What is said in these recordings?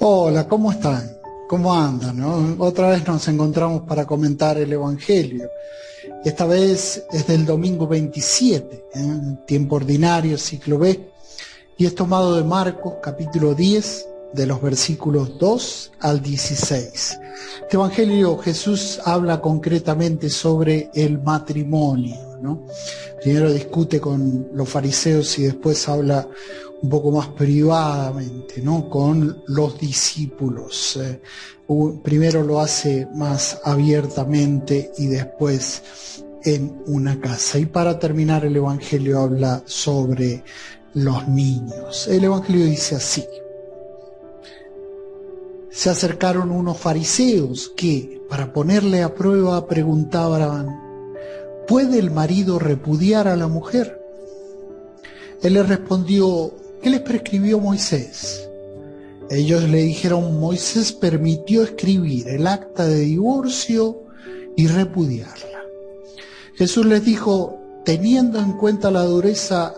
Hola, ¿cómo están? ¿Cómo andan? Otra vez nos encontramos para comentar el Evangelio. Esta vez es del domingo 27, ¿eh? tiempo ordinario, ciclo B, y es tomado de Marcos capítulo 10, de los versículos 2 al 16. Este Evangelio Jesús habla concretamente sobre el matrimonio, ¿no? Primero discute con los fariseos y después habla un poco más privadamente, ¿no? Con los discípulos. Eh, primero lo hace más abiertamente y después en una casa. Y para terminar el Evangelio habla sobre los niños. El Evangelio dice así. Se acercaron unos fariseos que, para ponerle a prueba, preguntaban, ¿puede el marido repudiar a la mujer? Él les respondió, ¿qué les prescribió Moisés? Ellos le dijeron, Moisés permitió escribir el acta de divorcio y repudiarla. Jesús les dijo, teniendo en cuenta la dureza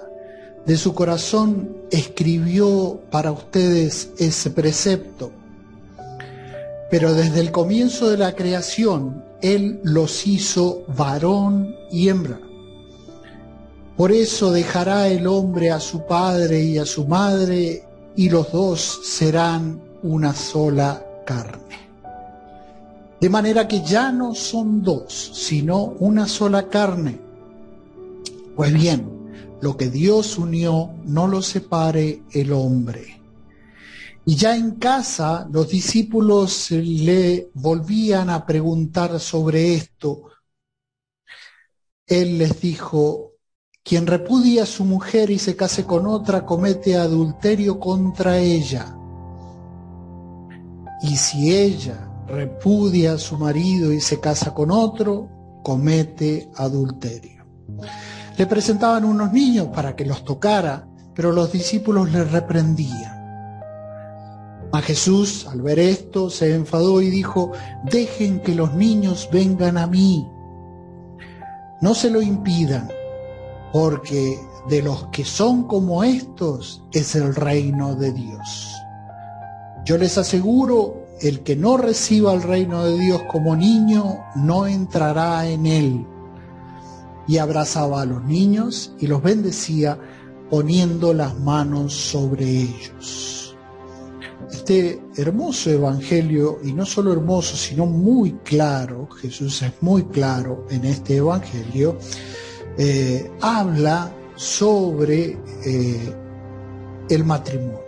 de su corazón, escribió para ustedes ese precepto. Pero desde el comienzo de la creación, Él los hizo varón y hembra. Por eso dejará el hombre a su padre y a su madre, y los dos serán una sola carne. De manera que ya no son dos, sino una sola carne. Pues bien, lo que Dios unió no lo separe el hombre. Y ya en casa los discípulos le volvían a preguntar sobre esto. Él les dijo, quien repudia a su mujer y se case con otra comete adulterio contra ella. Y si ella repudia a su marido y se casa con otro, comete adulterio. Le presentaban unos niños para que los tocara, pero los discípulos le reprendían. A Jesús, al ver esto, se enfadó y dijo, dejen que los niños vengan a mí. No se lo impidan, porque de los que son como estos es el reino de Dios. Yo les aseguro, el que no reciba el reino de Dios como niño, no entrará en él. Y abrazaba a los niños y los bendecía poniendo las manos sobre ellos. Este hermoso evangelio, y no solo hermoso, sino muy claro, Jesús es muy claro en este evangelio, eh, habla sobre eh, el matrimonio.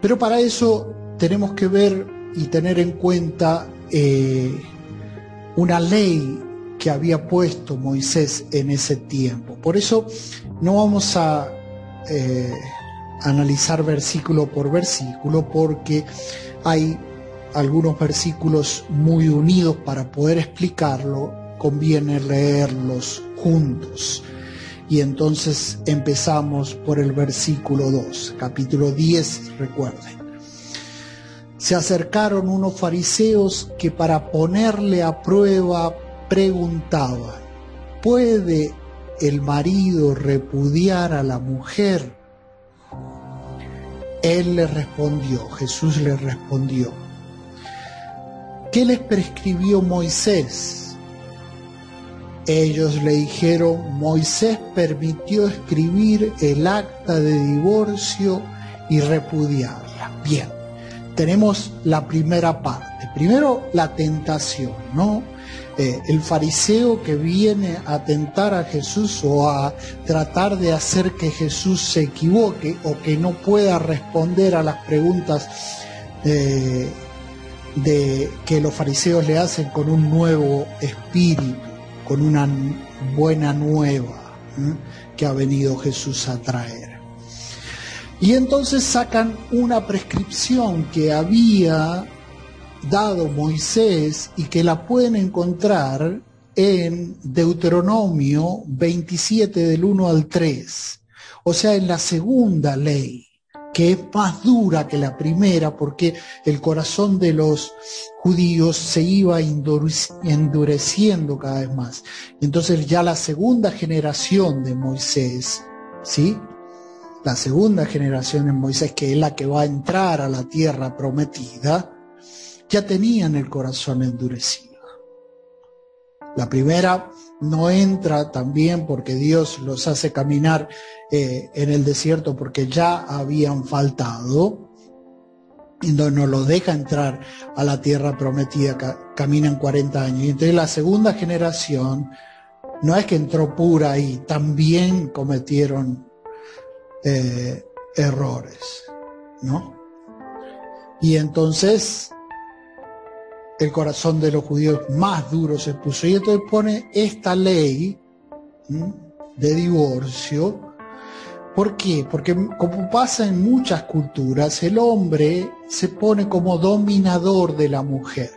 Pero para eso tenemos que ver y tener en cuenta eh, una ley que había puesto Moisés en ese tiempo. Por eso no vamos a analizar versículo por versículo porque hay algunos versículos muy unidos para poder explicarlo conviene leerlos juntos. Y entonces empezamos por el versículo 2, capítulo 10, recuerden. Se acercaron unos fariseos que para ponerle a prueba preguntaban, ¿puede el marido repudiar a la mujer? Él le respondió, Jesús le respondió, ¿qué les prescribió Moisés? Ellos le dijeron, Moisés permitió escribir el acta de divorcio y repudiarla. Bien, tenemos la primera parte. Primero, la tentación, ¿no? Eh, el fariseo que viene a tentar a Jesús o a tratar de hacer que Jesús se equivoque o que no pueda responder a las preguntas eh, de que los fariseos le hacen con un nuevo espíritu con una buena nueva que ha venido Jesús a traer. Y entonces sacan una prescripción que había dado Moisés y que la pueden encontrar en Deuteronomio 27 del 1 al 3, o sea, en la segunda ley que es más dura que la primera porque el corazón de los judíos se iba endureciendo cada vez más. Entonces ya la segunda generación de Moisés, ¿sí? la segunda generación en Moisés, que es la que va a entrar a la tierra prometida, ya tenían el corazón endurecido. La primera no entra también porque Dios los hace caminar eh, en el desierto porque ya habían faltado y no, no los deja entrar a la tierra prometida, caminan 40 años. Y entonces la segunda generación no es que entró pura y también cometieron eh, errores, ¿no? Y entonces el corazón de los judíos más duro se puso. Y entonces pone esta ley de divorcio. ¿Por qué? Porque como pasa en muchas culturas, el hombre se pone como dominador de la mujer.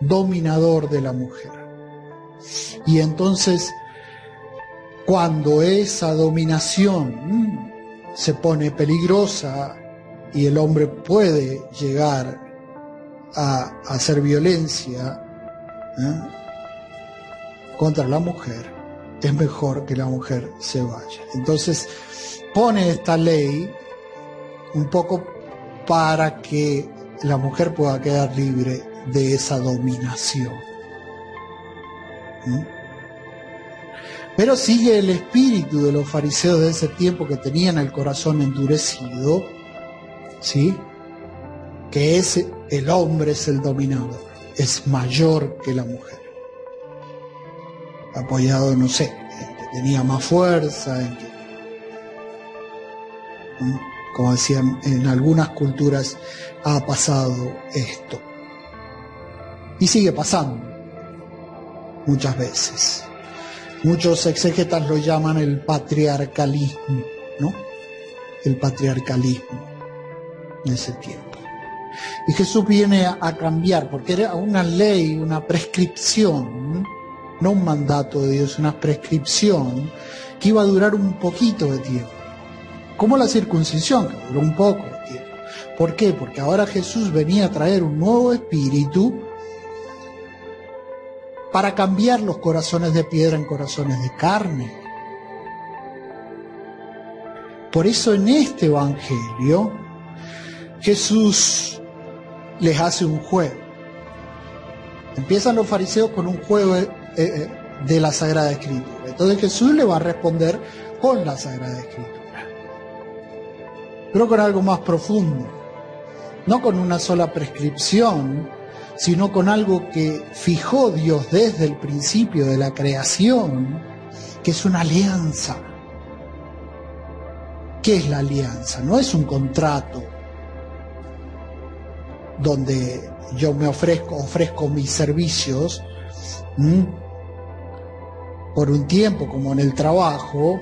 Dominador de la mujer. Y entonces, cuando esa dominación se pone peligrosa y el hombre puede llegar a, hacer violencia ¿eh? contra la mujer, es mejor que la mujer se vaya. Entonces pone esta ley un poco para que la mujer pueda quedar libre de esa dominación. ¿Mm? Pero sigue el espíritu de los fariseos de ese tiempo que tenían el corazón endurecido, ¿sí? Que es el hombre es el dominador, es mayor que la mujer. Apoyado, no sé, en tenía más fuerza, en que, como decían, en algunas culturas ha pasado esto. Y sigue pasando muchas veces. Muchos exégetas lo llaman el patriarcalismo, ¿no? El patriarcalismo de ese tiempo. Y Jesús viene a, cambiar, porque era una ley, una prescripción, no un mandato de Dios, una prescripción que iba a durar un poquito de tiempo. Como la circuncisión, que duró un poco de tiempo. ¿Por qué? Porque ahora Jesús venía a traer un nuevo espíritu para cambiar los corazones de piedra en corazones de carne. Por eso en este Evangelio Jesús les hace un juego. Empiezan los fariseos con un juego eh, eh, de la Sagrada Escritura. Entonces Jesús le va a responder con la Sagrada Escritura. Pero con algo más profundo. No con una sola prescripción, sino con algo que fijó Dios desde el principio de la creación, que es una alianza. ¿Qué es la alianza? No es un contrato, donde yo me ofrezco, ofrezco mis servicios por un tiempo, como en el trabajo,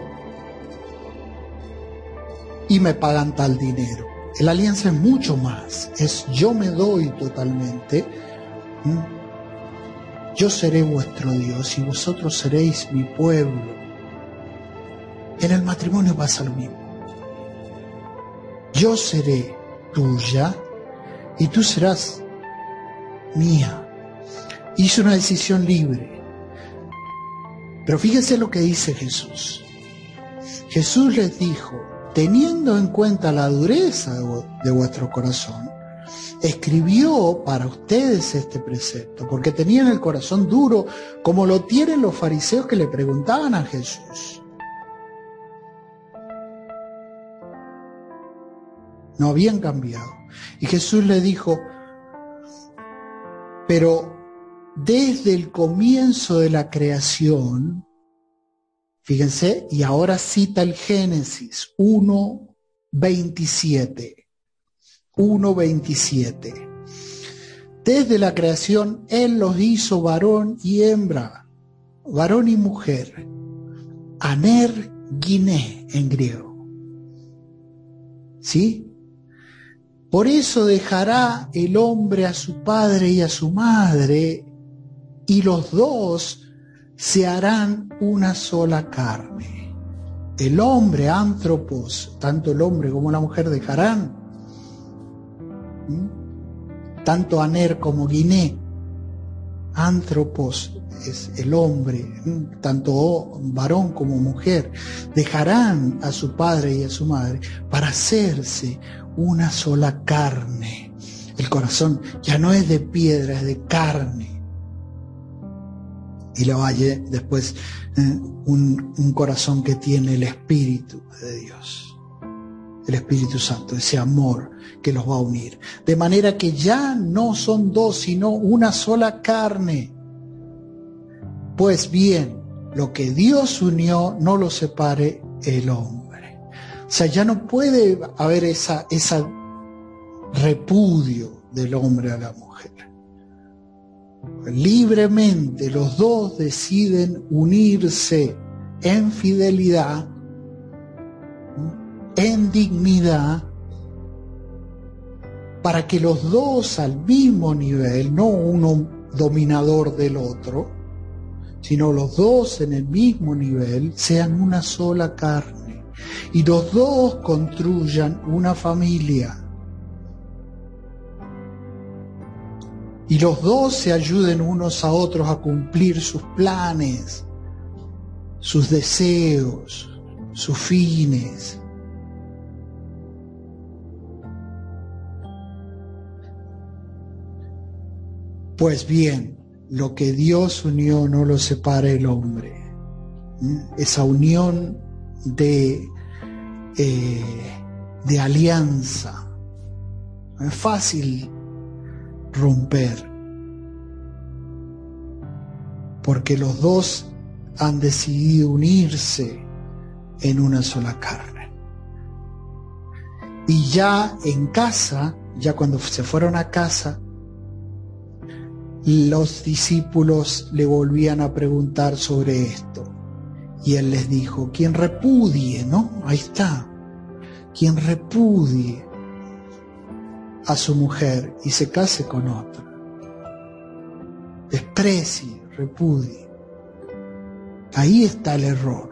y me pagan tal dinero. La alianza es mucho más, es yo me doy totalmente, yo seré vuestro Dios y vosotros seréis mi pueblo. En el matrimonio pasa lo mismo. Yo seré tuya y tú serás mía. Hizo una decisión libre. Pero fíjense lo que dice Jesús. Jesús les dijo, teniendo en cuenta la dureza de vuestro corazón, escribió para ustedes este precepto, porque tenían el corazón duro, como lo tienen los fariseos que le preguntaban a Jesús. No habían cambiado. Y Jesús le dijo, pero desde el comienzo de la creación, fíjense, y ahora cita el Génesis 1.27, 1.27. Desde la creación Él los hizo varón y hembra, varón y mujer, aner guiné en griego. ¿Sí? Por eso dejará el hombre a su padre y a su madre, y los dos se harán una sola carne. El hombre, antropos, tanto el hombre como la mujer dejarán, tanto Aner como Guiné, Antropos es el hombre, tanto varón como mujer, dejarán a su padre y a su madre para hacerse una sola carne. El corazón ya no es de piedra, es de carne. Y la valle después un corazón que tiene el Espíritu de Dios, el Espíritu Santo, ese amor que los va a unir. De manera que ya no son dos, sino una sola carne. Pues bien, lo que Dios unió no lo separe el hombre. O sea, ya no puede haber esa, esa repudio del hombre a la mujer. Libremente los dos deciden unirse en fidelidad, en dignidad, para que los dos al mismo nivel, no uno dominador del otro, sino los dos en el mismo nivel sean una sola carne y los dos construyan una familia. Y los dos se ayuden unos a otros a cumplir sus planes, sus deseos, sus fines. Pues bien, lo que Dios unió no lo separa el hombre. Esa unión de, eh, de alianza. No es fácil romper. Porque los dos han decidido unirse en una sola carne. Y ya en casa, ya cuando se fueron a casa, los discípulos le volvían a preguntar sobre esto. Y él les dijo, quien repudie, ¿no? Ahí está. Quien repudie a su mujer y se case con otra. Desprecie, repudie. Ahí está el error.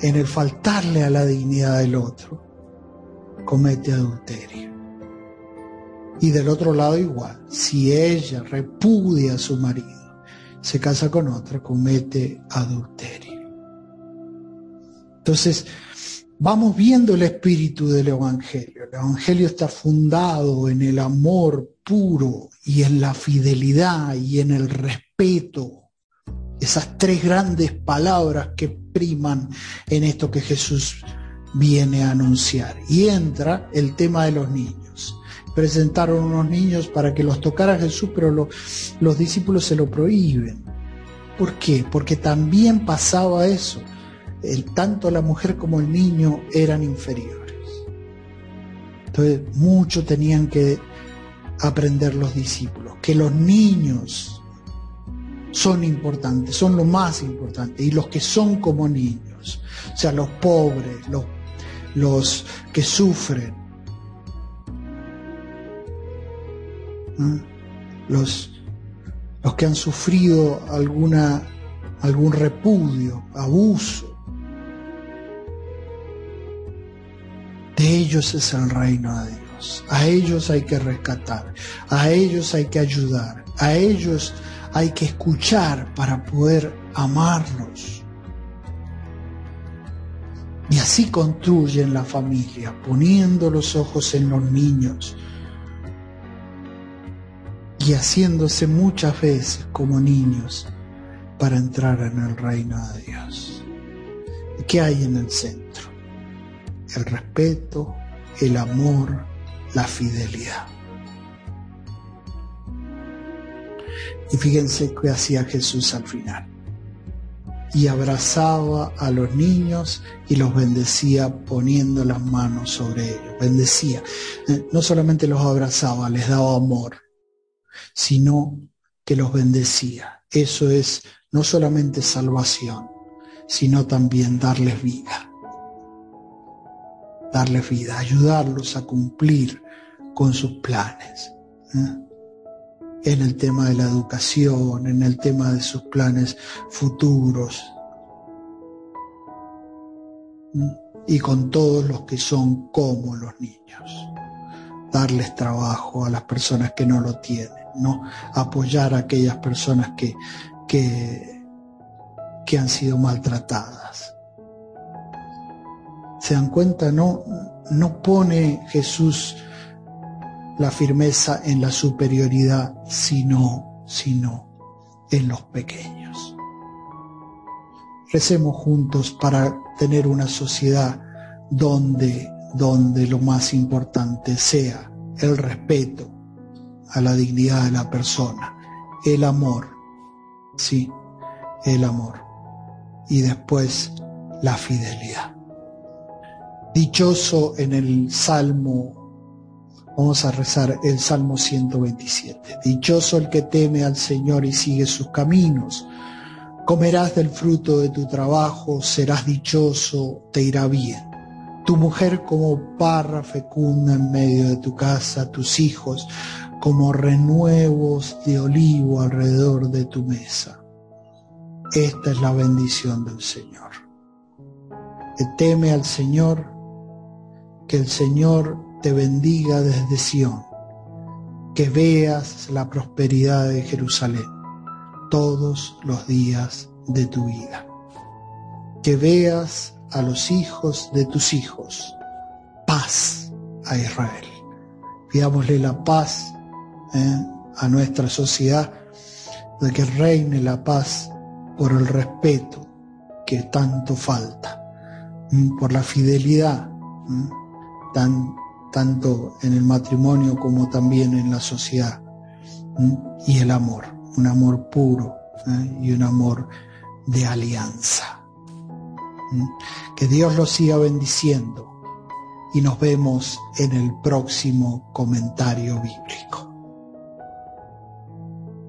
En el faltarle a la dignidad del otro, comete adulterio. Y del otro lado igual, si ella repudia a su marido, se casa con otra, comete adulterio. Entonces, vamos viendo el espíritu del Evangelio. El Evangelio está fundado en el amor puro y en la fidelidad y en el respeto. Esas tres grandes palabras que priman en esto que Jesús viene a anunciar. Y entra el tema de los niños presentaron unos niños para que los tocara Jesús, pero los discípulos se lo prohíben. ¿Por qué? Porque también pasaba eso. El, tanto la mujer como el niño eran inferiores. Entonces, mucho tenían que aprender los discípulos, que los niños son importantes, son lo más importante, y los que son como niños, o sea, los pobres, los, los que sufren, los, los que han sufrido alguna, algún repudio, abuso. De ellos es el reino de Dios. A ellos hay que rescatar, a ellos hay que ayudar, a ellos hay que escuchar para poder amarlos. Y así construyen la familia, poniendo los ojos en los niños, y haciéndose muchas veces como niños para entrar en el reino de Dios. ¿Y qué hay en el centro? El respeto, el amor, la fidelidad. Y fíjense qué hacía Jesús al final. Y abrazaba a los niños y los bendecía poniendo las manos sobre ellos. Bendecía. Eh, no solamente los abrazaba, les daba amor sino que los bendecía. Eso es no solamente salvación, sino también darles vida. Darles vida, ayudarlos a cumplir con sus planes. ¿eh? En el tema de la educación, en el tema de sus planes futuros. ¿eh? Y con todos los que son como los niños. Darles trabajo a las personas que no lo tienen ¿no? Apoyar a aquellas personas que, que, que han sido maltratadas. ¿Se dan cuenta? No, no pone Jesús la firmeza en la superioridad, sino, sino en los pequeños. Recemos juntos para tener una sociedad donde, donde lo más importante sea el respeto a la dignidad de la persona, el amor, sí, el amor, y después la fidelidad. Dichoso en el Salmo, vamos a rezar el Salmo 127. Dichoso el que teme al Señor y sigue sus caminos. Comerás del fruto de tu trabajo, serás dichoso, te irá bien. Tu mujer como parra fecunda en medio de tu casa, tus hijos como renuevos de olivo alrededor de tu mesa. Esta es la bendición del Señor. Que teme al Señor que el Señor te bendiga desde Sión, que veas la prosperidad de Jerusalén todos los días de tu vida, que veas a los hijos de tus hijos paz a Israel. Pidámosle la paz ¿eh? a nuestra sociedad, de que reine la paz por el respeto que tanto falta, por la fidelidad tan, tanto en el matrimonio como también en la sociedad. Y el amor, un amor puro ¿eh? y un amor de alianza. Que Dios los siga bendiciendo y nos vemos en el próximo comentario bíblico.